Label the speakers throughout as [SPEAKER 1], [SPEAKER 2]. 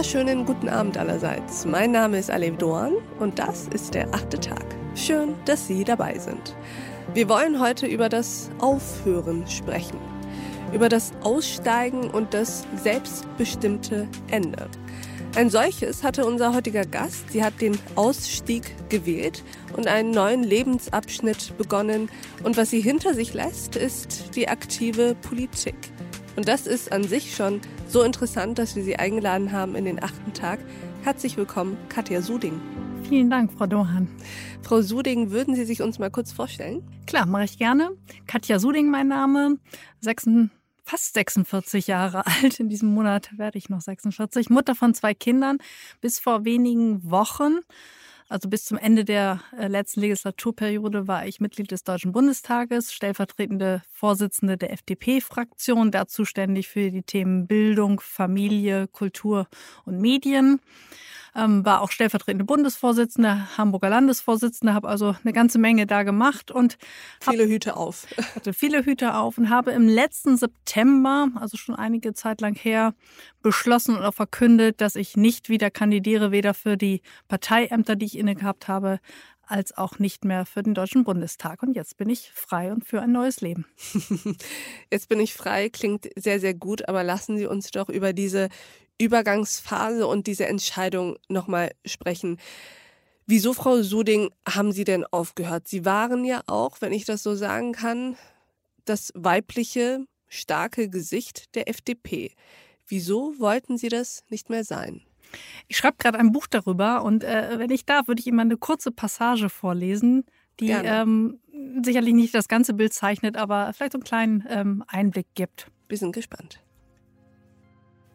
[SPEAKER 1] wunderschönen guten Abend allerseits. Mein Name ist Alev Doan und das ist der achte Tag. Schön, dass Sie dabei sind. Wir wollen heute über das Aufhören sprechen. Über das Aussteigen und das selbstbestimmte Ende. Ein solches hatte unser heutiger Gast. Sie hat den Ausstieg gewählt und einen neuen Lebensabschnitt begonnen. Und was sie hinter sich lässt, ist die aktive Politik. Und das ist an sich schon so interessant, dass wir Sie eingeladen haben in den achten Tag. Herzlich willkommen, Katja Suding.
[SPEAKER 2] Vielen Dank, Frau Dohan.
[SPEAKER 1] Frau Suding, würden Sie sich uns mal kurz vorstellen?
[SPEAKER 2] Klar, mache ich gerne. Katja Suding, mein Name, 26 fast 46 Jahre alt. In diesem Monat werde ich noch 46. Mutter von zwei Kindern. Bis vor wenigen Wochen, also bis zum Ende der äh, letzten Legislaturperiode, war ich Mitglied des Deutschen Bundestages, stellvertretende Vorsitzende der FDP-Fraktion, da zuständig für die Themen Bildung, Familie, Kultur und Medien ähm, war auch stellvertretende Bundesvorsitzende, Hamburger Landesvorsitzende, habe also eine ganze Menge da gemacht und
[SPEAKER 1] viele Hüte auf.
[SPEAKER 2] Hatte viele Hüte auf und habe im letzten September, also schon einige Zeit lang her, beschlossen und auch verkündet, dass ich nicht wieder kandidiere, weder für die Parteiämter, die ich inne gehabt habe, als auch nicht mehr für den Deutschen Bundestag. Und jetzt bin ich frei und für ein neues Leben.
[SPEAKER 1] Jetzt bin ich frei, klingt sehr, sehr gut, aber lassen Sie uns doch über diese Übergangsphase und diese Entscheidung nochmal sprechen. Wieso, Frau Suding, haben Sie denn aufgehört? Sie waren ja auch, wenn ich das so sagen kann, das weibliche, starke Gesicht der FDP. Wieso wollten Sie das nicht mehr sein?
[SPEAKER 2] Ich schreibe gerade ein Buch darüber und äh, wenn ich darf, würde ich immer eine kurze Passage vorlesen, die ähm, sicherlich nicht das ganze Bild zeichnet, aber vielleicht so einen kleinen ähm, Einblick gibt.
[SPEAKER 1] Wir sind gespannt.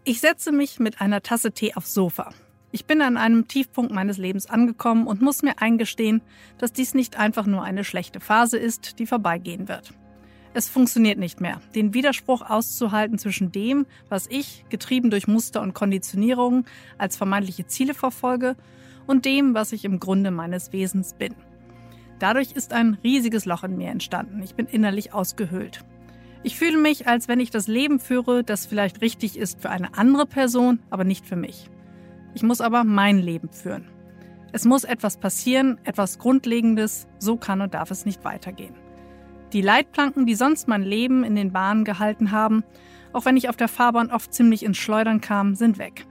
[SPEAKER 2] Ich setze mich mit einer Tasse Tee aufs Sofa. Ich bin an einem Tiefpunkt meines Lebens angekommen und muss mir eingestehen, dass dies nicht einfach nur eine schlechte Phase ist, die vorbeigehen wird. Es funktioniert nicht mehr, den Widerspruch auszuhalten zwischen dem, was ich, getrieben durch Muster und Konditionierungen, als vermeintliche Ziele verfolge, und dem, was ich im Grunde meines Wesens bin. Dadurch ist ein riesiges Loch in mir entstanden. Ich bin innerlich ausgehöhlt. Ich fühle mich, als wenn ich das Leben führe, das vielleicht richtig ist für eine andere Person, aber nicht für mich. Ich muss aber mein Leben führen. Es muss etwas passieren, etwas Grundlegendes, so kann und darf es nicht weitergehen. Die Leitplanken, die sonst mein Leben in den Bahnen gehalten haben, auch wenn ich auf der Fahrbahn oft ziemlich ins Schleudern kam, sind weg.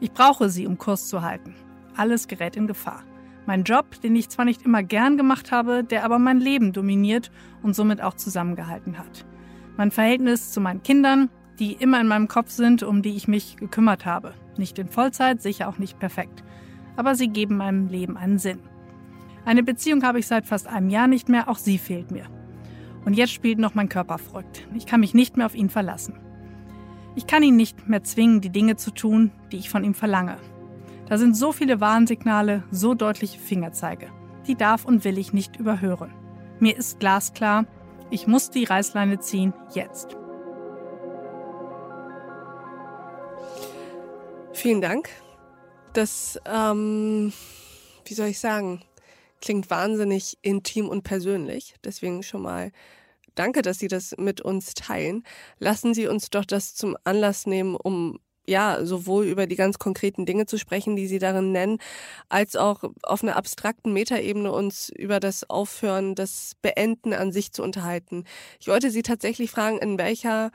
[SPEAKER 2] Ich brauche sie, um Kurs zu halten. Alles gerät in Gefahr. Mein Job, den ich zwar nicht immer gern gemacht habe, der aber mein Leben dominiert und somit auch zusammengehalten hat mein Verhältnis zu meinen Kindern, die immer in meinem Kopf sind, um die ich mich gekümmert habe. Nicht in Vollzeit, sicher auch nicht perfekt. Aber sie geben meinem Leben einen Sinn. Eine Beziehung habe ich seit fast einem Jahr nicht mehr, auch sie fehlt mir. Und jetzt spielt noch mein Körper verrückt. Ich kann mich nicht mehr auf ihn verlassen. Ich kann ihn nicht mehr zwingen, die Dinge zu tun, die ich von ihm verlange. Da sind so viele Warnsignale, so deutliche Fingerzeige. Die darf und will ich nicht überhören. Mir ist glasklar, ich muss die Reißleine ziehen, jetzt.
[SPEAKER 1] Vielen Dank. Das, ähm, wie soll ich sagen, klingt wahnsinnig intim und persönlich. Deswegen schon mal danke, dass Sie das mit uns teilen. Lassen Sie uns doch das zum Anlass nehmen, um ja, sowohl über die ganz konkreten Dinge zu sprechen, die Sie darin nennen, als auch auf einer abstrakten Metaebene uns über das Aufhören, das Beenden an sich zu unterhalten. Ich wollte Sie tatsächlich fragen, in welcher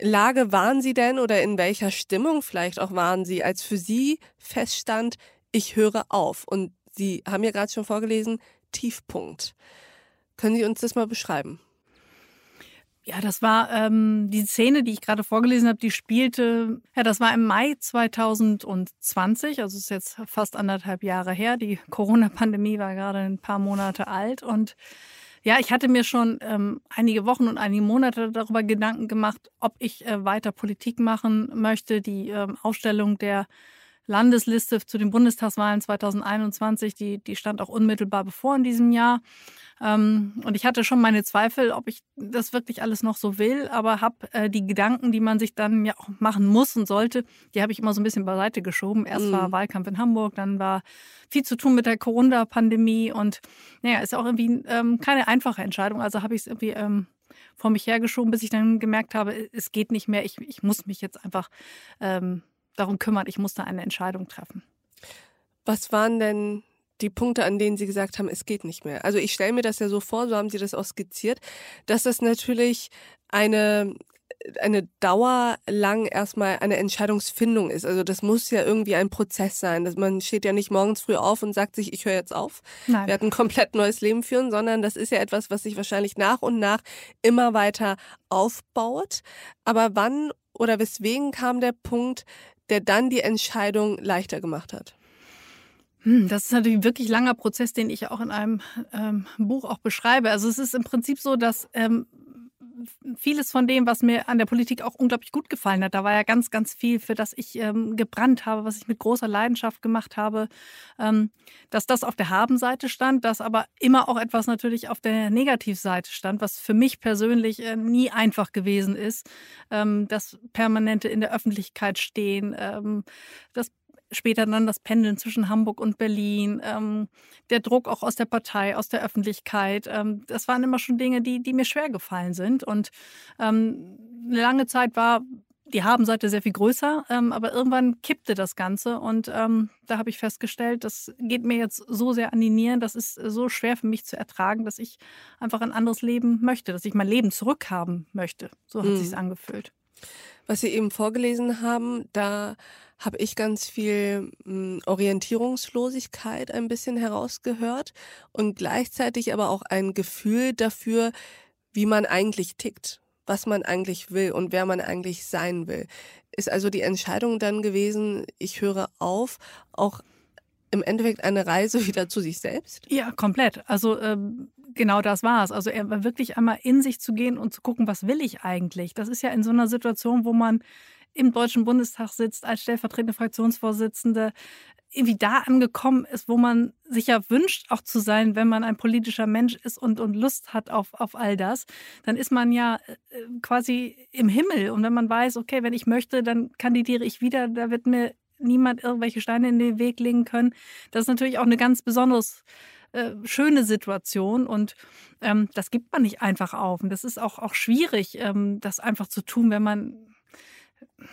[SPEAKER 1] Lage waren Sie denn oder in welcher Stimmung vielleicht auch waren Sie, als für Sie feststand, ich höre auf? Und Sie haben ja gerade schon vorgelesen, Tiefpunkt. Können Sie uns das mal beschreiben?
[SPEAKER 2] Ja, das war ähm, die Szene, die ich gerade vorgelesen habe, die spielte, ja, das war im Mai 2020, also ist jetzt fast anderthalb Jahre her. Die Corona-Pandemie war gerade ein paar Monate alt und ja, ich hatte mir schon ähm, einige Wochen und einige Monate darüber Gedanken gemacht, ob ich äh, weiter Politik machen möchte. Die ähm, Aufstellung der Landesliste zu den Bundestagswahlen 2021, die, die stand auch unmittelbar bevor in diesem Jahr. Ähm, und ich hatte schon meine Zweifel, ob ich das wirklich alles noch so will, aber habe äh, die Gedanken, die man sich dann ja auch machen muss und sollte, die habe ich immer so ein bisschen beiseite geschoben. Erst mhm. war Wahlkampf in Hamburg, dann war viel zu tun mit der Corona-Pandemie und naja, ist auch irgendwie ähm, keine einfache Entscheidung. Also habe ich es irgendwie ähm, vor mich hergeschoben, bis ich dann gemerkt habe, es geht nicht mehr. Ich, ich muss mich jetzt einfach ähm, darum kümmern. Ich musste eine Entscheidung treffen.
[SPEAKER 1] Was waren denn die Punkte, an denen Sie gesagt haben, es geht nicht mehr? Also ich stelle mir das ja so vor, so haben Sie das auch skizziert, dass das natürlich eine eine Dauer lang erstmal eine Entscheidungsfindung ist. Also das muss ja irgendwie ein Prozess sein. Dass man steht ja nicht morgens früh auf und sagt sich, ich höre jetzt auf, Nein. werde ein komplett neues Leben führen, sondern das ist ja etwas, was sich wahrscheinlich nach und nach immer weiter aufbaut. Aber wann oder weswegen kam der Punkt, der dann die Entscheidung leichter gemacht hat?
[SPEAKER 2] Hm, das ist natürlich ein wirklich langer Prozess, den ich auch in einem ähm, Buch auch beschreibe. Also es ist im Prinzip so, dass ähm, vieles von dem, was mir an der Politik auch unglaublich gut gefallen hat, da war ja ganz, ganz viel, für das ich ähm, gebrannt habe, was ich mit großer Leidenschaft gemacht habe, ähm, dass das auf der Habenseite stand, dass aber immer auch etwas natürlich auf der Negativseite stand, was für mich persönlich äh, nie einfach gewesen ist. Ähm, das Permanente in der Öffentlichkeit stehen, ähm, das später dann das Pendeln zwischen Hamburg und Berlin, ähm, der Druck auch aus der Partei, aus der Öffentlichkeit. Ähm, das waren immer schon Dinge, die, die mir schwer gefallen sind. Und ähm, eine lange Zeit war die Habenseite sehr viel größer, ähm, aber irgendwann kippte das Ganze und ähm, da habe ich festgestellt, das geht mir jetzt so sehr an die Nieren, das ist so schwer für mich zu ertragen, dass ich einfach ein anderes Leben möchte, dass ich mein Leben zurückhaben möchte. So hat mhm. sich angefühlt.
[SPEAKER 1] Was Sie eben vorgelesen haben, da habe ich ganz viel hm, Orientierungslosigkeit ein bisschen herausgehört und gleichzeitig aber auch ein Gefühl dafür, wie man eigentlich tickt, was man eigentlich will und wer man eigentlich sein will. Ist also die Entscheidung dann gewesen, ich höre auf, auch im Endeffekt eine Reise wieder zu sich selbst?
[SPEAKER 2] Ja, komplett. Also ähm, genau das war es. Also wirklich einmal in sich zu gehen und zu gucken, was will ich eigentlich? Das ist ja in so einer Situation, wo man im Deutschen Bundestag sitzt als stellvertretende Fraktionsvorsitzende, irgendwie da angekommen ist, wo man sich ja wünscht, auch zu sein, wenn man ein politischer Mensch ist und, und Lust hat auf, auf all das, dann ist man ja äh, quasi im Himmel. Und wenn man weiß, okay, wenn ich möchte, dann kandidiere ich wieder, da wird mir niemand irgendwelche Steine in den Weg legen können. Das ist natürlich auch eine ganz besonders äh, schöne Situation und ähm, das gibt man nicht einfach auf. Und das ist auch, auch schwierig, ähm, das einfach zu tun, wenn man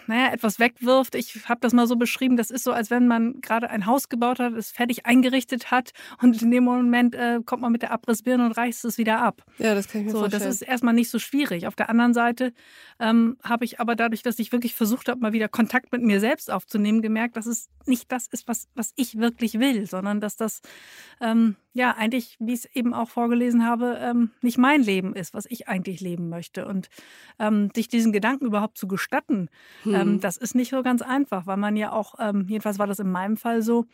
[SPEAKER 2] naja, etwas wegwirft. Ich habe das mal so beschrieben, das ist so, als wenn man gerade ein Haus gebaut hat, es fertig eingerichtet hat und in dem Moment äh, kommt man mit der Abrissbirne und reißt es wieder ab.
[SPEAKER 1] Ja, das kann ich mir
[SPEAKER 2] so,
[SPEAKER 1] vorstellen.
[SPEAKER 2] Das ist erstmal nicht so schwierig. Auf der anderen Seite ähm, habe ich aber dadurch, dass ich wirklich versucht habe, mal wieder Kontakt mit mir selbst aufzunehmen, gemerkt, dass es nicht das ist, was, was ich wirklich will, sondern dass das ähm, ja eigentlich, wie ich es eben auch vorgelesen habe, ähm, nicht mein Leben ist, was ich eigentlich leben möchte. Und ähm, sich diesen Gedanken überhaupt zu gestatten, ähm, hm. das ist nicht so ganz einfach, weil man ja auch, ähm, jedenfalls war das in meinem Fall so,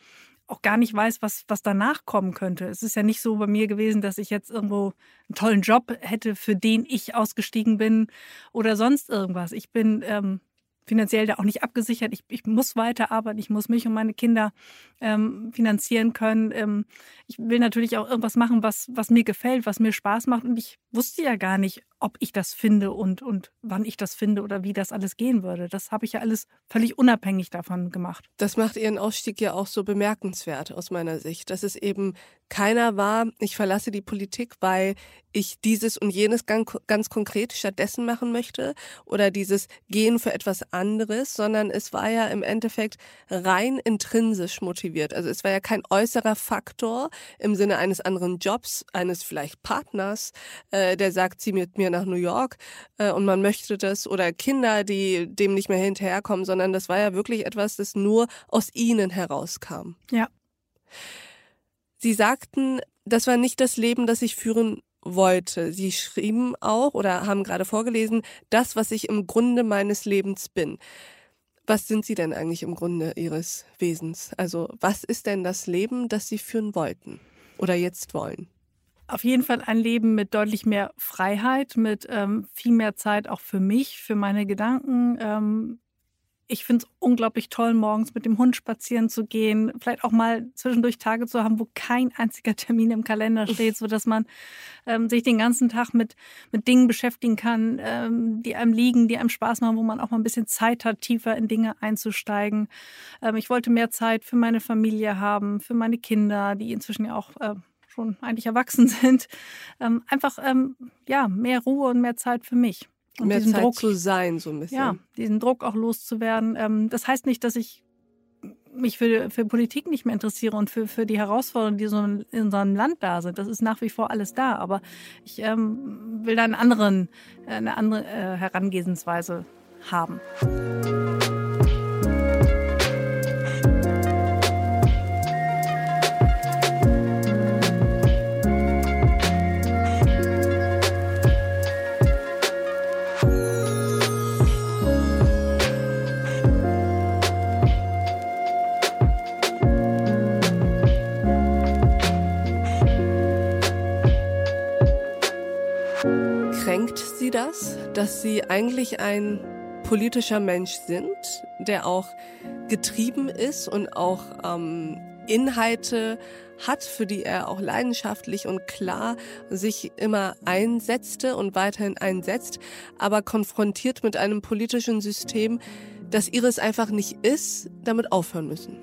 [SPEAKER 2] auch gar nicht weiß, was, was danach kommen könnte. Es ist ja nicht so bei mir gewesen, dass ich jetzt irgendwo einen tollen Job hätte, für den ich ausgestiegen bin oder sonst irgendwas. Ich bin ähm, finanziell da auch nicht abgesichert. Ich, ich muss weiterarbeiten, ich muss mich und meine Kinder ähm, finanzieren können. Ähm, ich will natürlich auch irgendwas machen, was, was mir gefällt, was mir Spaß macht. Und ich wusste ja gar nicht, ob ich das finde und, und wann ich das finde oder wie das alles gehen würde. Das habe ich ja alles völlig unabhängig davon gemacht.
[SPEAKER 1] Das macht Ihren Ausstieg ja auch so bemerkenswert aus meiner Sicht, dass es eben keiner war, ich verlasse die Politik, weil ich dieses und jenes ganz, ganz konkret stattdessen machen möchte oder dieses Gehen für etwas anderes, sondern es war ja im Endeffekt rein intrinsisch motiviert. Also es war ja kein äußerer Faktor im Sinne eines anderen Jobs, eines vielleicht Partners, äh, der sagt, sie mit mir nach New York äh, und man möchte das oder Kinder, die dem nicht mehr hinterherkommen, sondern das war ja wirklich etwas, das nur aus ihnen herauskam.
[SPEAKER 2] Ja.
[SPEAKER 1] Sie sagten, das war nicht das Leben, das ich führen wollte. Sie schrieben auch oder haben gerade vorgelesen, das, was ich im Grunde meines Lebens bin. Was sind Sie denn eigentlich im Grunde Ihres Wesens? Also was ist denn das Leben, das Sie führen wollten oder jetzt wollen?
[SPEAKER 2] Auf jeden Fall ein Leben mit deutlich mehr Freiheit, mit ähm, viel mehr Zeit auch für mich, für meine Gedanken. Ähm, ich finde es unglaublich toll, morgens mit dem Hund spazieren zu gehen, vielleicht auch mal zwischendurch Tage zu haben, wo kein einziger Termin im Kalender steht, sodass man ähm, sich den ganzen Tag mit, mit Dingen beschäftigen kann, ähm, die einem liegen, die einem Spaß machen, wo man auch mal ein bisschen Zeit hat, tiefer in Dinge einzusteigen. Ähm, ich wollte mehr Zeit für meine Familie haben, für meine Kinder, die inzwischen ja auch äh, schon eigentlich erwachsen sind. Ähm, einfach ähm, ja, mehr Ruhe und mehr Zeit für mich.
[SPEAKER 1] Und Mehr Zeit Druck zu sein, so ein bisschen.
[SPEAKER 2] Ja, diesen Druck auch loszuwerden. Ähm, das heißt nicht, dass ich mich für, für Politik nicht mehr interessiere und für, für die Herausforderungen, die so in unserem Land da sind. Das ist nach wie vor alles da. Aber ich ähm, will da einen anderen, eine andere äh, Herangehensweise haben.
[SPEAKER 1] Das, dass Sie eigentlich ein politischer Mensch sind, der auch getrieben ist und auch ähm, Inhalte hat, für die er auch leidenschaftlich und klar sich immer einsetzte und weiterhin einsetzt, aber konfrontiert mit einem politischen System, das ihres einfach nicht ist, damit aufhören müssen.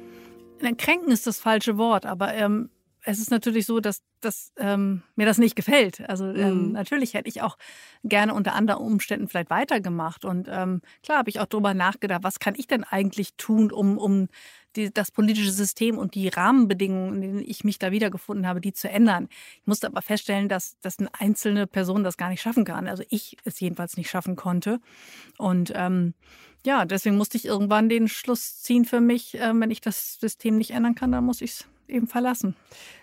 [SPEAKER 2] Kränken ist das falsche Wort, aber ähm, es ist natürlich so, dass, dass ähm, mir das nicht gefällt. Also ähm, mhm. natürlich hätte ich auch gerne unter anderen Umständen vielleicht weitergemacht. Und ähm, klar habe ich auch darüber nachgedacht, was kann ich denn eigentlich tun, um, um die, das politische System und die Rahmenbedingungen, in denen ich mich da wiedergefunden habe, die zu ändern. Ich musste aber feststellen, dass, dass eine einzelne Person das gar nicht schaffen kann. Also ich es jedenfalls nicht schaffen konnte. Und ähm, ja, deswegen musste ich irgendwann den Schluss ziehen für mich, äh, wenn ich das System nicht ändern kann, dann muss ich es eben verlassen.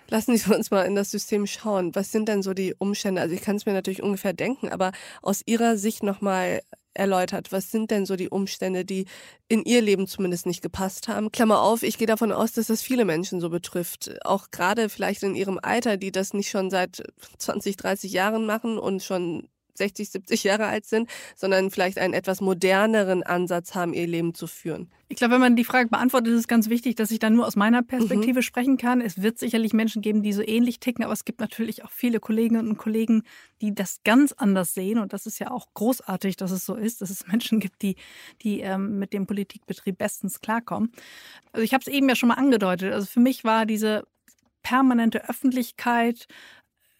[SPEAKER 1] Lassen Sie uns mal in das System schauen. Was sind denn so die Umstände? Also ich kann es mir natürlich ungefähr denken, aber aus Ihrer Sicht nochmal erläutert. Was sind denn so die Umstände, die in Ihr Leben zumindest nicht gepasst haben? Klammer auf, ich gehe davon aus, dass das viele Menschen so betrifft. Auch gerade vielleicht in Ihrem Alter, die das nicht schon seit 20, 30 Jahren machen und schon 60, 70 Jahre alt sind, sondern vielleicht einen etwas moderneren Ansatz haben, ihr Leben zu führen.
[SPEAKER 2] Ich glaube, wenn man die Frage beantwortet, ist es ganz wichtig, dass ich dann nur aus meiner Perspektive mhm. sprechen kann. Es wird sicherlich Menschen geben, die so ähnlich ticken, aber es gibt natürlich auch viele Kolleginnen und Kollegen, die das ganz anders sehen. Und das ist ja auch großartig, dass es so ist, dass es Menschen gibt, die, die ähm, mit dem Politikbetrieb bestens klarkommen. Also ich habe es eben ja schon mal angedeutet. Also für mich war diese permanente Öffentlichkeit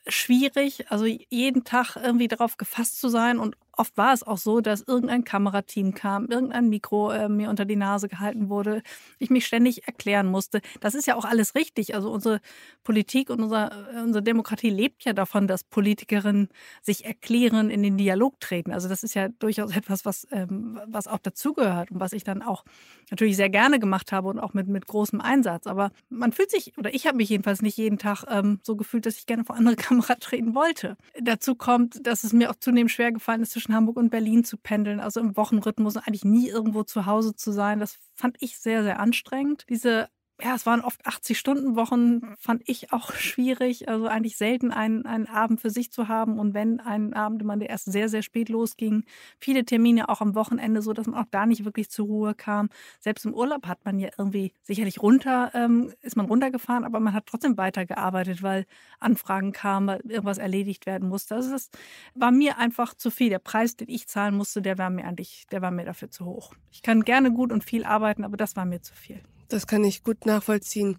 [SPEAKER 2] schwierig, also jeden Tag irgendwie darauf gefasst zu sein und oft war es auch so, dass irgendein Kamerateam kam, irgendein Mikro äh, mir unter die Nase gehalten wurde, ich mich ständig erklären musste. Das ist ja auch alles richtig. Also unsere Politik und unser, äh, unsere Demokratie lebt ja davon, dass Politikerinnen sich erklären, in den Dialog treten. Also das ist ja durchaus etwas, was, ähm, was auch dazugehört und was ich dann auch natürlich sehr gerne gemacht habe und auch mit, mit großem Einsatz. Aber man fühlt sich, oder ich habe mich jedenfalls nicht jeden Tag ähm, so gefühlt, dass ich gerne vor andere Kamera treten wollte. Dazu kommt, dass es mir auch zunehmend schwer gefallen ist, zwischen Hamburg und Berlin zu pendeln, also im Wochenrhythmus eigentlich nie irgendwo zu Hause zu sein. Das fand ich sehr, sehr anstrengend. Diese ja, es waren oft 80-Stunden-Wochen, fand ich auch schwierig. Also eigentlich selten einen, einen Abend für sich zu haben. Und wenn einen Abend immer der erst sehr, sehr spät losging, viele Termine auch am Wochenende, so dass man auch da nicht wirklich zur Ruhe kam. Selbst im Urlaub hat man ja irgendwie sicherlich runter, ähm, ist man runtergefahren, aber man hat trotzdem weitergearbeitet, weil Anfragen kamen, weil irgendwas erledigt werden musste. Also das war mir einfach zu viel. Der Preis, den ich zahlen musste, der war mir eigentlich, der war mir dafür zu hoch. Ich kann gerne gut und viel arbeiten, aber das war mir zu viel.
[SPEAKER 1] Das kann ich gut nachvollziehen.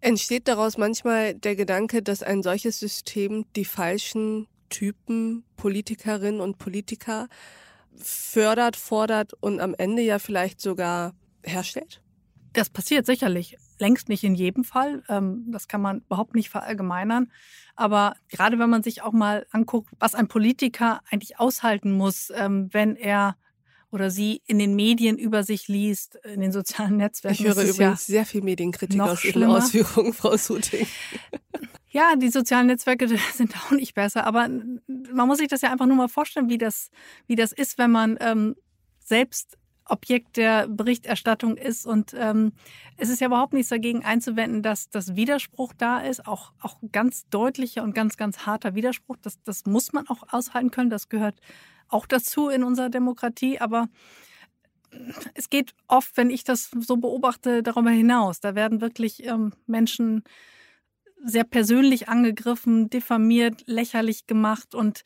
[SPEAKER 1] Entsteht daraus manchmal der Gedanke, dass ein solches System die falschen Typen Politikerinnen und Politiker fördert, fordert und am Ende ja vielleicht sogar herstellt?
[SPEAKER 2] Das passiert sicherlich. Längst nicht in jedem Fall. Ähm, das kann man überhaupt nicht verallgemeinern. Aber gerade wenn man sich auch mal anguckt, was ein Politiker eigentlich aushalten muss, ähm, wenn er oder sie in den Medien über sich liest, in den sozialen Netzwerken.
[SPEAKER 1] Ich höre übrigens ja sehr viel Medienkritik aus Ihren Ausführungen, Frau Suting.
[SPEAKER 2] Ja, die sozialen Netzwerke sind auch nicht besser, aber man muss sich das ja einfach nur mal vorstellen, wie das, wie das ist, wenn man ähm, selbst Objekt der Berichterstattung ist. Und ähm, es ist ja überhaupt nichts dagegen einzuwenden, dass das Widerspruch da ist, auch, auch ganz deutlicher und ganz, ganz harter Widerspruch. Das, das muss man auch aushalten können. Das gehört auch dazu in unserer Demokratie, aber es geht oft, wenn ich das so beobachte, darüber hinaus. Da werden wirklich ähm, Menschen sehr persönlich angegriffen, diffamiert, lächerlich gemacht und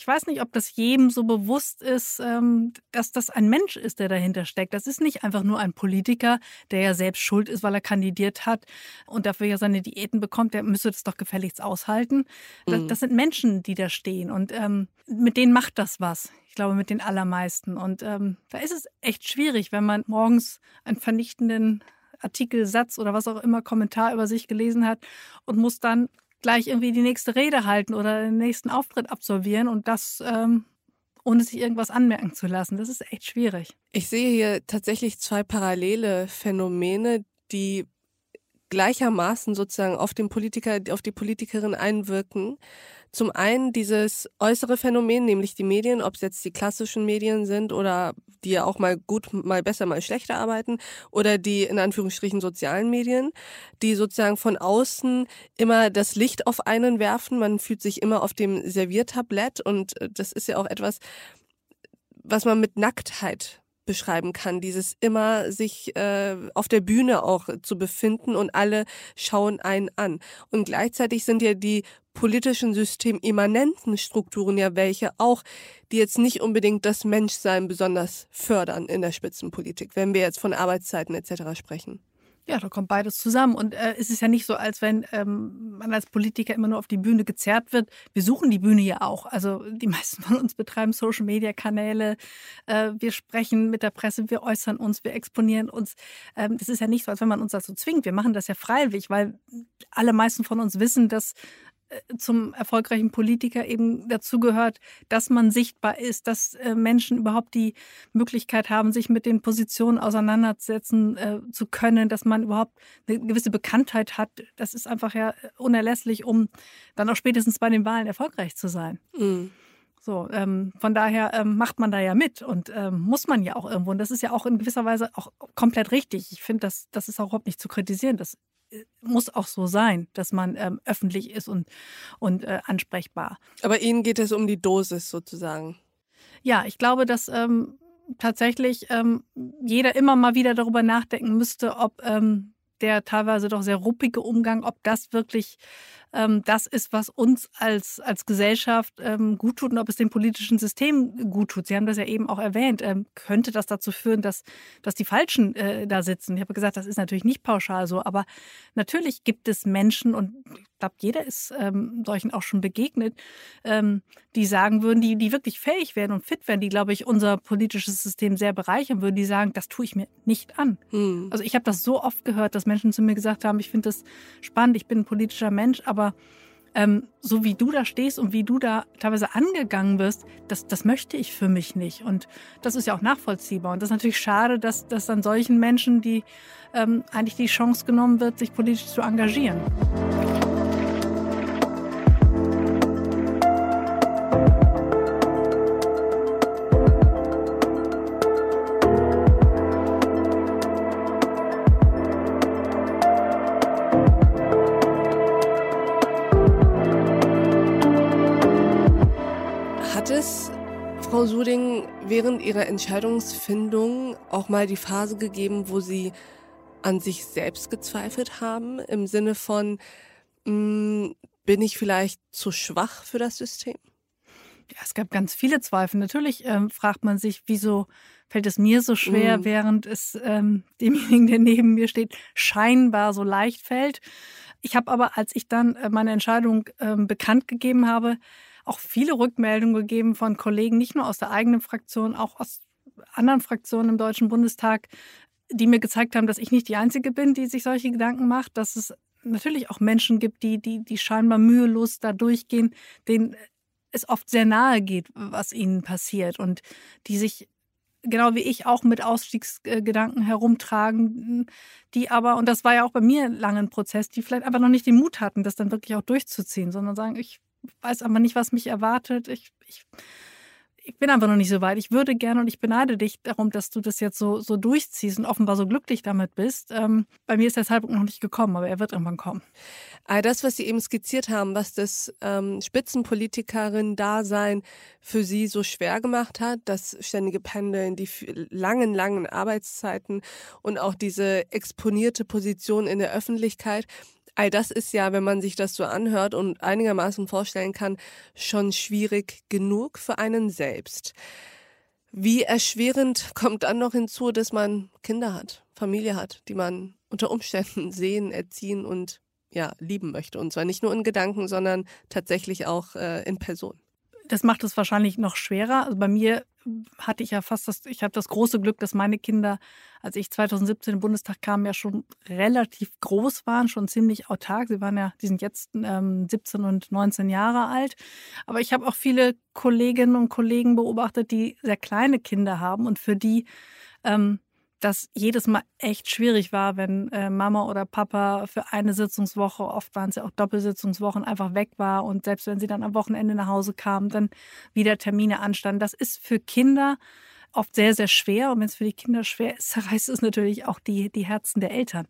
[SPEAKER 2] ich weiß nicht, ob das jedem so bewusst ist, ähm, dass das ein Mensch ist, der dahinter steckt. Das ist nicht einfach nur ein Politiker, der ja selbst schuld ist, weil er kandidiert hat und dafür ja seine Diäten bekommt. Der müsste das doch gefälligst aushalten. Das, mhm. das sind Menschen, die da stehen und ähm, mit denen macht das was. Ich glaube, mit den allermeisten. Und ähm, da ist es echt schwierig, wenn man morgens einen vernichtenden Artikel, Satz oder was auch immer Kommentar über sich gelesen hat und muss dann gleich irgendwie die nächste Rede halten oder den nächsten Auftritt absolvieren und das ähm, ohne sich irgendwas anmerken zu lassen. Das ist echt schwierig.
[SPEAKER 1] Ich sehe hier tatsächlich zwei parallele Phänomene, die gleichermaßen sozusagen auf den Politiker, auf die Politikerin einwirken. Zum einen dieses äußere Phänomen, nämlich die Medien, ob es jetzt die klassischen Medien sind oder die ja auch mal gut, mal besser, mal schlechter arbeiten oder die in Anführungsstrichen sozialen Medien, die sozusagen von außen immer das Licht auf einen werfen. Man fühlt sich immer auf dem Serviertablett und äh, das ist ja auch etwas, was man mit Nacktheit beschreiben kann, dieses immer sich äh, auf der Bühne auch zu befinden und alle schauen einen an. Und gleichzeitig sind ja die politischen systemimmanenten Strukturen ja welche auch, die jetzt nicht unbedingt das Menschsein besonders fördern in der Spitzenpolitik, wenn wir jetzt von Arbeitszeiten etc. sprechen.
[SPEAKER 2] Ja, da kommt beides zusammen. Und äh, es ist ja nicht so, als wenn ähm, man als Politiker immer nur auf die Bühne gezerrt wird. Wir suchen die Bühne ja auch. Also die meisten von uns betreiben Social-Media-Kanäle. Äh, wir sprechen mit der Presse, wir äußern uns, wir exponieren uns. Ähm, das ist ja nicht so, als wenn man uns dazu zwingt. Wir machen das ja freiwillig, weil alle meisten von uns wissen, dass zum erfolgreichen Politiker eben dazu gehört, dass man sichtbar ist, dass äh, Menschen überhaupt die Möglichkeit haben, sich mit den Positionen auseinandersetzen äh, zu können, dass man überhaupt eine gewisse Bekanntheit hat. Das ist einfach ja unerlässlich, um dann auch spätestens bei den Wahlen erfolgreich zu sein. Mhm. So, ähm, von daher ähm, macht man da ja mit und ähm, muss man ja auch irgendwo. Und das ist ja auch in gewisser Weise auch komplett richtig. Ich finde, das, das ist auch überhaupt nicht zu kritisieren. Das muss auch so sein, dass man ähm, öffentlich ist und, und äh, ansprechbar.
[SPEAKER 1] Aber Ihnen geht es um die Dosis sozusagen.
[SPEAKER 2] Ja, ich glaube, dass ähm, tatsächlich ähm, jeder immer mal wieder darüber nachdenken müsste, ob ähm, der teilweise doch sehr ruppige Umgang, ob das wirklich ähm, das ist, was uns als, als Gesellschaft ähm, gut tut und ob es dem politischen System gut tut. Sie haben das ja eben auch erwähnt. Ähm, könnte das dazu führen, dass, dass die Falschen äh, da sitzen? Ich habe gesagt, das ist natürlich nicht pauschal so, aber natürlich gibt es Menschen und ich glaube, jeder ist ähm, solchen auch schon begegnet, ähm, die sagen würden, die, die wirklich fähig werden und fit werden, die, glaube ich, unser politisches System sehr bereichern würden, die sagen, das tue ich mir nicht an. Hm. Also ich habe das so oft gehört, dass Menschen zu mir gesagt haben, ich finde das spannend, ich bin ein politischer Mensch, aber aber ähm, so wie du da stehst und wie du da teilweise angegangen wirst, das, das möchte ich für mich nicht. Und das ist ja auch nachvollziehbar. Und das ist natürlich schade, dass, dass an solchen Menschen, die ähm, eigentlich die Chance genommen wird, sich politisch zu engagieren.
[SPEAKER 1] Frau Suding während ihrer Entscheidungsfindung auch mal die Phase gegeben, wo Sie an sich selbst gezweifelt haben, im Sinne von, mh, hm, bin ich vielleicht zu schwach für das System?
[SPEAKER 2] Ja, es gab ganz viele Zweifel. Natürlich ähm, fragt man sich, wieso fällt es mir so schwer, mm. während es ähm, demjenigen, der neben mir steht, scheinbar so leicht fällt. Ich habe aber, als ich dann äh, meine Entscheidung ähm, bekannt gegeben habe, auch viele Rückmeldungen gegeben von Kollegen, nicht nur aus der eigenen Fraktion, auch aus anderen Fraktionen im Deutschen Bundestag, die mir gezeigt haben, dass ich nicht die Einzige bin, die sich solche Gedanken macht, dass es natürlich auch Menschen gibt, die, die, die scheinbar mühelos da durchgehen, denen es oft sehr nahe geht, was ihnen passiert und die sich genau wie ich auch mit Ausstiegsgedanken herumtragen, die aber, und das war ja auch bei mir lange ein Prozess, die vielleicht einfach noch nicht den Mut hatten, das dann wirklich auch durchzuziehen, sondern sagen, ich weiß aber nicht, was mich erwartet. Ich, ich, ich bin einfach noch nicht so weit. Ich würde gerne und ich beneide dich darum, dass du das jetzt so, so durchziehst und offenbar so glücklich damit bist. Ähm, bei mir ist der Zeitpunkt noch nicht gekommen, aber er wird irgendwann kommen.
[SPEAKER 1] All das, was Sie eben skizziert haben, was das ähm, Spitzenpolitikerin-Dasein für Sie so schwer gemacht hat, das ständige Pendeln, die langen, langen Arbeitszeiten und auch diese exponierte Position in der Öffentlichkeit, All das ist ja, wenn man sich das so anhört und einigermaßen vorstellen kann, schon schwierig genug für einen selbst. Wie erschwerend kommt dann noch hinzu, dass man Kinder hat, Familie hat, die man unter Umständen sehen, erziehen und ja, lieben möchte. Und zwar nicht nur in Gedanken, sondern tatsächlich auch äh, in Person.
[SPEAKER 2] Das macht es wahrscheinlich noch schwerer. Also bei mir hatte ich ja fast das, ich habe das große Glück, dass meine Kinder, als ich 2017 im Bundestag kam, ja schon relativ groß waren, schon ziemlich autark. Sie waren ja, die sind jetzt ähm, 17 und 19 Jahre alt. Aber ich habe auch viele Kolleginnen und Kollegen beobachtet, die sehr kleine Kinder haben und für die ähm, das jedes Mal echt schwierig war, wenn äh, Mama oder Papa für eine Sitzungswoche, oft waren es ja auch Doppelsitzungswochen, einfach weg war und selbst wenn sie dann am Wochenende nach Hause kamen, dann wieder Termine anstanden. Das ist für Kinder oft sehr, sehr schwer. Und wenn es für die Kinder schwer ist, zerreißt es natürlich auch die, die Herzen der Eltern.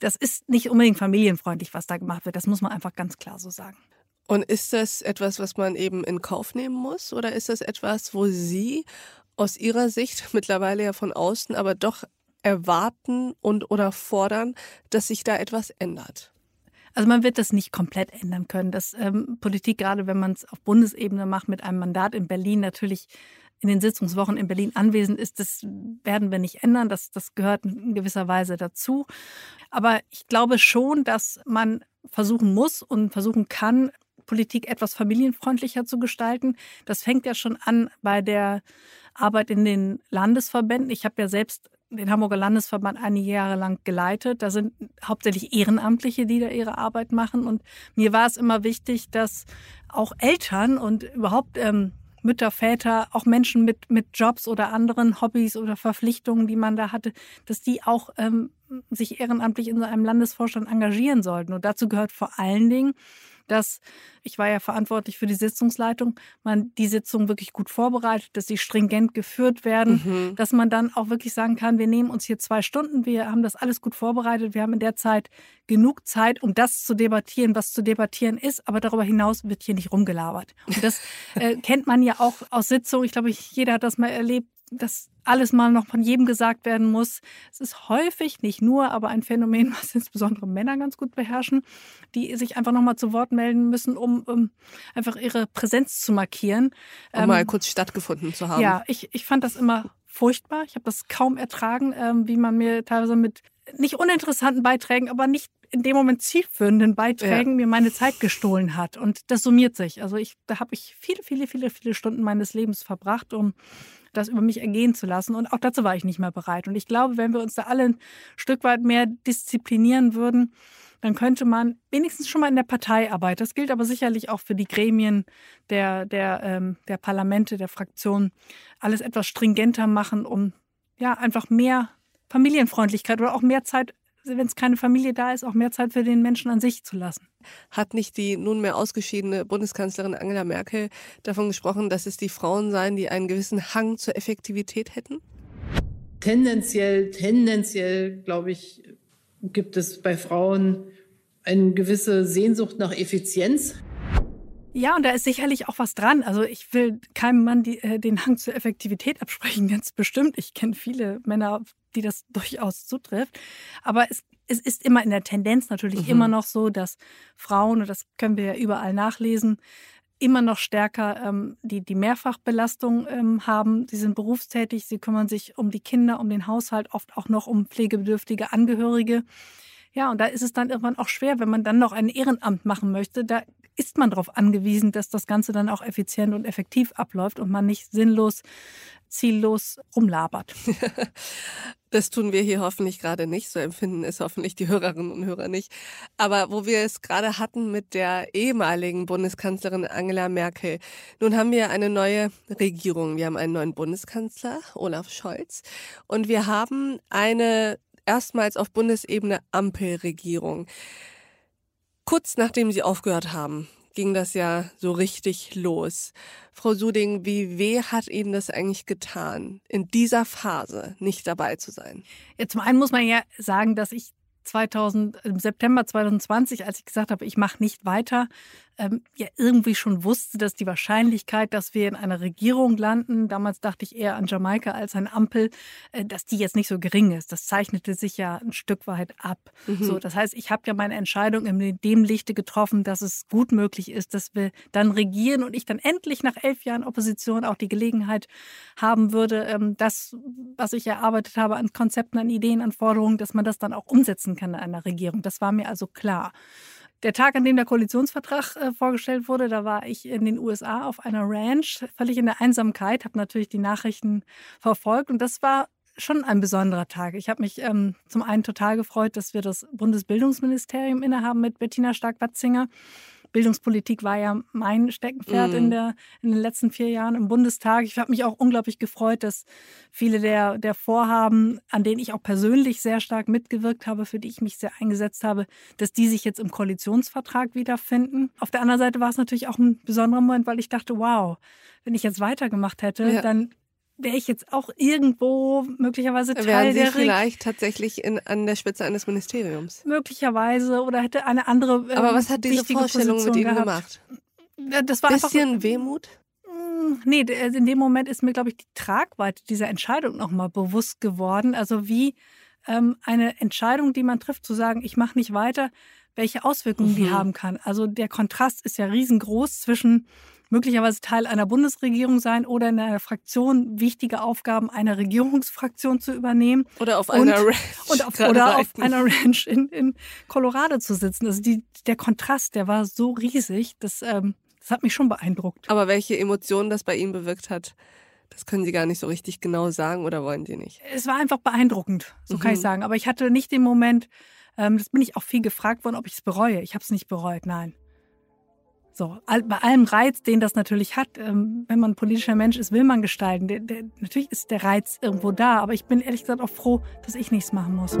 [SPEAKER 2] Das ist nicht unbedingt familienfreundlich, was da gemacht wird. Das muss man einfach ganz klar so sagen.
[SPEAKER 1] Und ist das etwas, was man eben in Kauf nehmen muss? Oder ist das etwas, wo Sie aus Ihrer Sicht mittlerweile ja von außen, aber doch erwarten und oder fordern, dass sich da etwas ändert?
[SPEAKER 2] Also man wird das nicht komplett ändern können. Das ähm, Politik, gerade wenn man es auf Bundesebene macht, mit einem Mandat in Berlin natürlich in den Sitzungswochen in Berlin anwesend ist, das werden wir nicht ändern. Das, das gehört in gewisser Weise dazu. Aber ich glaube schon, dass man versuchen muss und versuchen kann, Politik etwas familienfreundlicher zu gestalten. Das fängt ja schon an bei der Arbeit in den Landesverbänden. Ich habe ja selbst den Hamburger Landesverband einige Jahre lang geleitet. Da sind hauptsächlich Ehrenamtliche, die da ihre Arbeit machen. Und mir war es immer wichtig, dass auch Eltern und überhaupt ähm, Mütter, Väter, auch Menschen mit, mit Jobs oder anderen Hobbys oder Verpflichtungen, die man da hatte, dass die auch ähm, sich ehrenamtlich in so einem Landesvorstand engagieren sollten. Und dazu gehört vor allen Dingen, dass ich war ja verantwortlich für die Sitzungsleitung, man die Sitzung wirklich gut vorbereitet, dass sie stringent geführt werden, mhm. dass man dann auch wirklich sagen kann, wir nehmen uns hier zwei Stunden, wir haben das alles gut vorbereitet, wir haben in der Zeit genug Zeit, um das zu debattieren, was zu debattieren ist, aber darüber hinaus wird hier nicht rumgelabert. Und das äh, kennt man ja auch aus Sitzungen, ich glaube, jeder hat das mal erlebt, dass alles mal noch von jedem gesagt werden muss. Es ist häufig, nicht nur, aber ein Phänomen, was insbesondere Männer ganz gut beherrschen, die sich einfach nochmal zu Wort melden müssen, um, um, einfach ihre Präsenz zu markieren.
[SPEAKER 1] Um ähm, mal kurz stattgefunden zu haben.
[SPEAKER 2] Ja, ich, ich fand das immer furchtbar. Ich habe das kaum ertragen, ähm, wie man mir teilweise mit nicht uninteressanten Beiträgen, aber nicht in dem Moment zielführenden Beiträgen ja. mir meine Zeit gestohlen hat. Und das summiert sich. Also ich, da habe ich viele, viele, viele, viele Stunden meines Lebens verbracht, um das über mich ergehen zu lassen. Und auch dazu war ich nicht mehr bereit. Und ich glaube, wenn wir uns da alle ein Stück weit mehr disziplinieren würden, dann könnte man wenigstens schon mal in der Parteiarbeit, das gilt aber sicherlich auch für die Gremien der, der, ähm, der Parlamente, der Fraktionen, alles etwas stringenter machen, um ja einfach mehr Familienfreundlichkeit oder auch mehr Zeit wenn es keine Familie da ist, auch mehr Zeit für den Menschen an sich zu lassen.
[SPEAKER 1] Hat nicht die nunmehr ausgeschiedene Bundeskanzlerin Angela Merkel davon gesprochen, dass es die Frauen seien, die einen gewissen Hang zur Effektivität hätten?
[SPEAKER 3] Tendenziell, tendenziell, glaube ich, gibt es bei Frauen eine gewisse Sehnsucht nach Effizienz.
[SPEAKER 2] Ja, und da ist sicherlich auch was dran. Also ich will keinem Mann die, äh, den Hang zur Effektivität absprechen, ganz bestimmt. Ich kenne viele Männer, die das durchaus zutrifft. Aber es, es ist immer in der Tendenz natürlich mhm. immer noch so, dass Frauen, und das können wir ja überall nachlesen, immer noch stärker ähm, die, die Mehrfachbelastung ähm, haben. Sie sind berufstätig, sie kümmern sich um die Kinder, um den Haushalt, oft auch noch um pflegebedürftige Angehörige. Ja, und da ist es dann irgendwann auch schwer, wenn man dann noch ein Ehrenamt machen möchte. Da ist man darauf angewiesen, dass das Ganze dann auch effizient und effektiv abläuft und man nicht sinnlos, ziellos rumlabert.
[SPEAKER 1] Das tun wir hier hoffentlich gerade nicht. So empfinden es hoffentlich die Hörerinnen und Hörer nicht. Aber wo wir es gerade hatten mit der ehemaligen Bundeskanzlerin Angela Merkel. Nun haben wir eine neue Regierung. Wir haben einen neuen Bundeskanzler, Olaf Scholz. Und wir haben eine erstmals auf Bundesebene Ampelregierung. Kurz nachdem Sie aufgehört haben, ging das ja so richtig los. Frau Suding, wie weh hat Ihnen das eigentlich getan, in dieser Phase nicht dabei zu sein?
[SPEAKER 2] Ja, zum einen muss man ja sagen, dass ich 2000, im September 2020, als ich gesagt habe, ich mache nicht weiter, ähm, ja irgendwie schon wusste, dass die Wahrscheinlichkeit, dass wir in einer Regierung landen, damals dachte ich eher an Jamaika als an Ampel, äh, dass die jetzt nicht so gering ist. Das zeichnete sich ja ein Stück weit ab. Mhm. So, das heißt, ich habe ja meine Entscheidung in dem Lichte getroffen, dass es gut möglich ist, dass wir dann regieren und ich dann endlich nach elf Jahren Opposition auch die Gelegenheit haben würde, ähm, das, was ich erarbeitet habe an Konzepten, an Ideen, an Forderungen, dass man das dann auch umsetzen kann in einer Regierung. Das war mir also klar. Der Tag, an dem der Koalitionsvertrag äh, vorgestellt wurde, da war ich in den USA auf einer Ranch, völlig in der Einsamkeit, habe natürlich die Nachrichten verfolgt und das war schon ein besonderer Tag. Ich habe mich ähm, zum einen total gefreut, dass wir das Bundesbildungsministerium innehaben mit Bettina Stark-Watzinger. Bildungspolitik war ja mein Steckenpferd mm. in, mhm. der, in den letzten vier Jahren im Bundestag. Ich habe mich auch unglaublich gefreut, dass viele der, der Vorhaben, an denen ich auch persönlich sehr stark mitgewirkt habe, für die ich mich sehr eingesetzt habe, dass die sich jetzt im Koalitionsvertrag wiederfinden. Auf der anderen Seite war es natürlich auch ein besonderer Moment, weil ich dachte, wow, wenn ich jetzt weitergemacht hätte, ja. dann wäre ich jetzt auch irgendwo möglicherweise Teil
[SPEAKER 1] Wären Sie
[SPEAKER 2] der
[SPEAKER 1] vielleicht tatsächlich in, an der Spitze eines Ministeriums.
[SPEAKER 2] Möglicherweise oder hätte eine andere.
[SPEAKER 1] Ähm, Aber was hat diese Vorstellung Position mit Ihnen gehabt?
[SPEAKER 2] Das war
[SPEAKER 1] Bisschen
[SPEAKER 2] einfach,
[SPEAKER 1] Wehmut?
[SPEAKER 2] Hm, nee, in dem Moment ist mir, glaube ich, die Tragweite dieser Entscheidung nochmal bewusst geworden. Also wie ähm, eine Entscheidung, die man trifft, zu sagen, ich mache nicht weiter, welche Auswirkungen mhm. die haben kann. Also der Kontrast ist ja riesengroß zwischen möglicherweise Teil einer Bundesregierung sein oder in einer Fraktion wichtige Aufgaben einer Regierungsfraktion zu übernehmen.
[SPEAKER 1] Oder auf einer Ranch.
[SPEAKER 2] Und auf, oder auf einer Ranch in, in Colorado zu sitzen. Also die, der Kontrast, der war so riesig, das, ähm, das hat mich schon beeindruckt.
[SPEAKER 1] Aber welche Emotionen das bei Ihnen bewirkt hat, das können Sie gar nicht so richtig genau sagen oder wollen Sie nicht?
[SPEAKER 2] Es war einfach beeindruckend, so mhm. kann ich mhm. sagen. Aber ich hatte nicht den Moment, ähm, das bin ich auch viel gefragt worden, ob ich es bereue. Ich habe es nicht bereut, nein. So, bei allem Reiz, den das natürlich hat, ähm, wenn man politischer Mensch ist, will man gestalten. Der, der, natürlich ist der Reiz irgendwo da, aber ich bin ehrlich gesagt auch froh, dass ich nichts machen muss.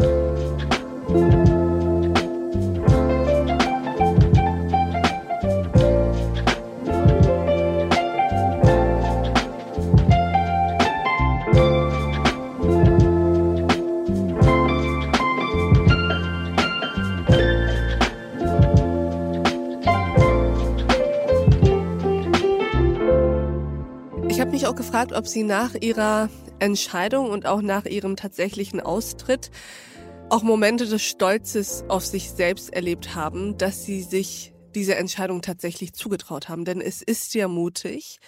[SPEAKER 1] Auch gefragt, ob Sie nach Ihrer Entscheidung und auch nach Ihrem tatsächlichen Austritt auch Momente des Stolzes auf sich selbst erlebt haben, dass Sie sich diese Entscheidung tatsächlich zugetraut haben. Denn es ist ja mutig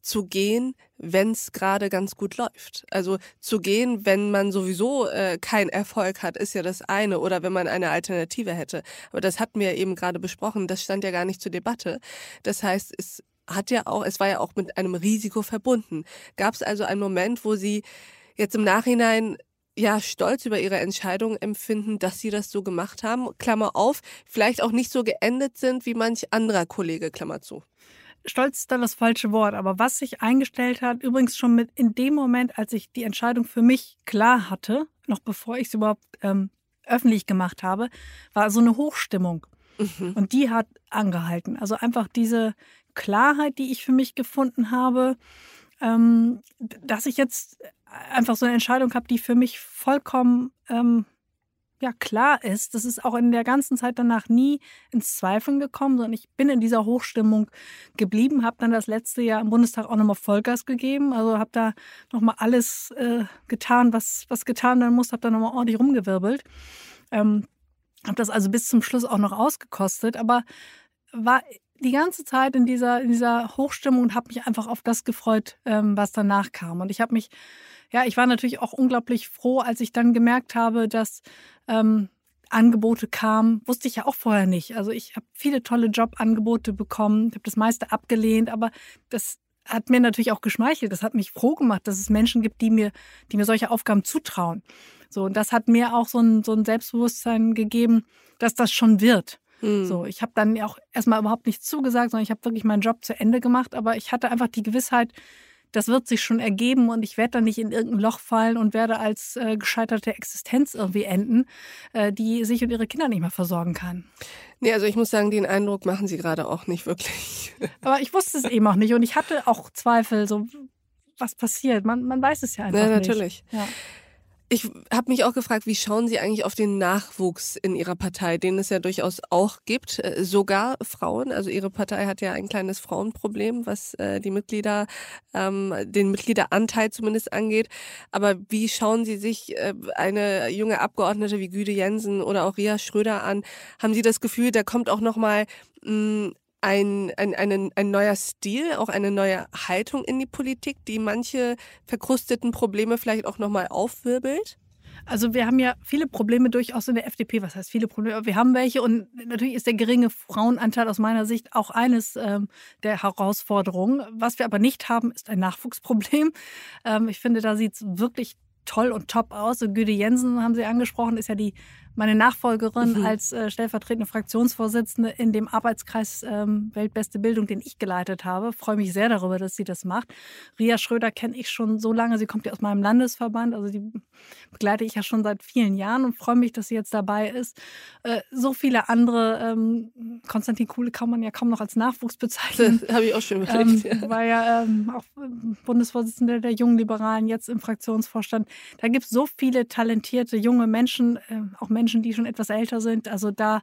[SPEAKER 1] zu gehen, wenn es gerade ganz gut läuft. Also zu gehen, wenn man sowieso äh, keinen Erfolg hat, ist ja das eine. Oder wenn man eine Alternative hätte. Aber das hatten wir eben gerade besprochen. Das stand ja gar nicht zur Debatte. Das heißt, es hat ja auch, es war ja auch mit einem Risiko verbunden. Gab es also einen Moment, wo Sie jetzt im Nachhinein ja stolz über ihre Entscheidung empfinden, dass sie das so gemacht haben, Klammer auf, vielleicht auch nicht so geendet sind wie manch anderer Kollege, Klammer zu.
[SPEAKER 2] Stolz ist dann das falsche Wort, aber was sich eingestellt hat, übrigens schon mit in dem Moment, als ich die Entscheidung für mich klar hatte, noch bevor ich es überhaupt ähm, öffentlich gemacht habe, war so eine Hochstimmung. Mhm. Und die hat angehalten. Also einfach diese, Klarheit, die ich für mich gefunden habe, ähm, dass ich jetzt einfach so eine Entscheidung habe, die für mich vollkommen ähm, ja, klar ist. Das ist auch in der ganzen Zeit danach nie ins Zweifeln gekommen, sondern ich bin in dieser Hochstimmung geblieben, habe dann das letzte Jahr im Bundestag auch nochmal Vollgas gegeben, also habe da nochmal alles äh, getan, was, was getan werden muss, habe da nochmal ordentlich rumgewirbelt. Ähm, habe das also bis zum Schluss auch noch ausgekostet, aber war die ganze Zeit in dieser, in dieser Hochstimmung und habe mich einfach auf das gefreut, ähm, was danach kam. Und ich habe mich, ja, ich war natürlich auch unglaublich froh, als ich dann gemerkt habe, dass ähm, Angebote kamen. Wusste ich ja auch vorher nicht. Also ich habe viele tolle Jobangebote bekommen, habe das meiste abgelehnt, aber das hat mir natürlich auch geschmeichelt. Das hat mich froh gemacht, dass es Menschen gibt, die mir, die mir solche Aufgaben zutrauen. So, und das hat mir auch so ein, so ein Selbstbewusstsein gegeben, dass das schon wird. Mhm. So, ich habe dann auch erstmal überhaupt nichts zugesagt, sondern ich habe wirklich meinen Job zu Ende gemacht, aber ich hatte einfach die Gewissheit, das wird sich schon ergeben und ich werde da nicht in irgendein Loch fallen und werde als äh, gescheiterte Existenz irgendwie enden, äh, die sich und ihre Kinder nicht mehr versorgen kann.
[SPEAKER 1] Nee, also ich muss sagen, den Eindruck machen Sie gerade auch nicht wirklich.
[SPEAKER 2] Aber ich wusste es eben auch nicht und ich hatte auch Zweifel, so was passiert. Man, man weiß es ja einfach
[SPEAKER 1] ja, natürlich.
[SPEAKER 2] nicht. Ja.
[SPEAKER 1] Ich habe mich auch gefragt, wie schauen Sie eigentlich auf den Nachwuchs in Ihrer Partei, den es ja durchaus auch gibt, äh, sogar Frauen. Also Ihre Partei hat ja ein kleines Frauenproblem, was äh, die Mitglieder, ähm, den Mitgliederanteil zumindest angeht. Aber wie schauen Sie sich äh, eine junge Abgeordnete wie Güde Jensen oder auch Ria Schröder an? Haben Sie das Gefühl, da kommt auch noch mal mh, ein, ein, ein, ein neuer Stil, auch eine neue Haltung in die Politik, die manche verkrusteten Probleme vielleicht auch nochmal aufwirbelt?
[SPEAKER 2] Also wir haben ja viele Probleme durchaus in der FDP. Was heißt viele Probleme? Wir haben welche und natürlich ist der geringe Frauenanteil aus meiner Sicht auch eines ähm, der Herausforderungen. Was wir aber nicht haben, ist ein Nachwuchsproblem. Ähm, ich finde, da sieht es wirklich toll und top aus. Und Güde Jensen haben Sie angesprochen, ist ja die meine Nachfolgerin mhm. als äh, stellvertretende Fraktionsvorsitzende in dem Arbeitskreis ähm, Weltbeste Bildung, den ich geleitet habe. Freue mich sehr darüber, dass sie das macht. Ria Schröder kenne ich schon so lange. Sie kommt ja aus meinem Landesverband, also die begleite ich ja schon seit vielen Jahren und freue mich, dass sie jetzt dabei ist. Äh, so viele andere, ähm, Konstantin Kuhle kann man ja kaum noch als Nachwuchs bezeichnen.
[SPEAKER 1] Das habe ich auch schon überlegt.
[SPEAKER 2] Ähm, war ja ähm, auch Bundesvorsitzende der Jungen Liberalen, jetzt im Fraktionsvorstand. Da gibt es so viele talentierte junge Menschen, äh, auch Menschen, Menschen, die schon etwas älter sind. Also da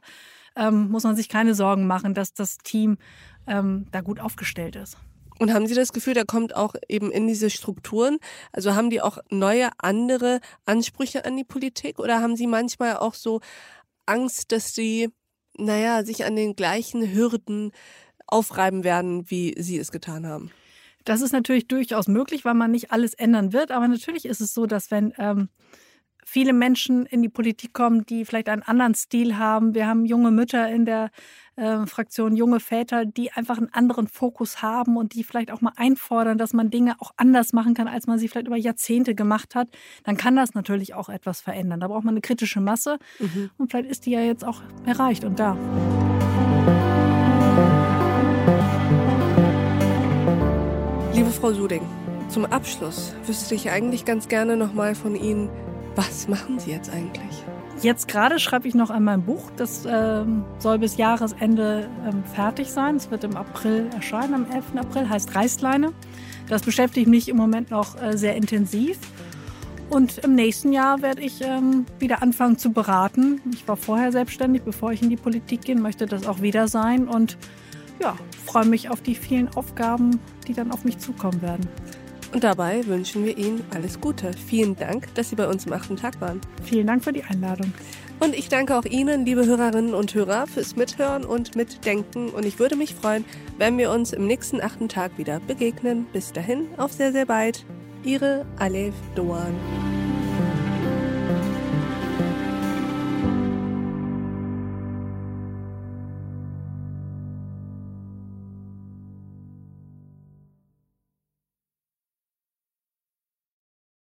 [SPEAKER 2] ähm, muss man sich keine Sorgen machen, dass das Team ähm, da gut aufgestellt ist.
[SPEAKER 1] Und haben Sie das Gefühl, da kommt auch eben in diese Strukturen, also haben die auch neue, andere Ansprüche an die Politik oder haben Sie manchmal auch so Angst, dass sie, naja, sich an den gleichen Hürden aufreiben werden, wie Sie es getan haben?
[SPEAKER 2] Das ist natürlich durchaus möglich, weil man nicht alles ändern wird. Aber natürlich ist es so, dass wenn ähm, viele Menschen in die Politik kommen, die vielleicht einen anderen Stil haben. Wir haben junge Mütter in der äh, Fraktion, junge Väter, die einfach einen anderen Fokus haben und die vielleicht auch mal einfordern, dass man Dinge auch anders machen kann, als man sie vielleicht über Jahrzehnte gemacht hat. Dann kann das natürlich auch etwas verändern. Da braucht man eine kritische Masse mhm. und vielleicht ist die ja jetzt auch erreicht und da.
[SPEAKER 1] Liebe Frau Suding, zum Abschluss wüsste ich eigentlich ganz gerne noch mal von Ihnen, was machen Sie jetzt eigentlich?
[SPEAKER 2] Jetzt gerade schreibe ich noch an meinem Buch. Das ähm, soll bis Jahresende ähm, fertig sein. Es wird im April erscheinen, am 11. April, heißt Reißleine. Das beschäftigt mich im Moment noch äh, sehr intensiv. Und im nächsten Jahr werde ich ähm, wieder anfangen zu beraten. Ich war vorher selbstständig, bevor ich in die Politik gehe, möchte das auch wieder sein. Und ja, freue mich auf die vielen Aufgaben, die dann auf mich zukommen werden.
[SPEAKER 1] Und dabei wünschen wir Ihnen alles Gute. Vielen Dank, dass Sie bei uns im achten Tag waren.
[SPEAKER 2] Vielen Dank für die Einladung.
[SPEAKER 1] Und ich danke auch Ihnen, liebe Hörerinnen und Hörer, fürs Mithören und Mitdenken. Und ich würde mich freuen, wenn wir uns im nächsten achten Tag wieder begegnen. Bis dahin, auf sehr, sehr bald. Ihre Alef Doan.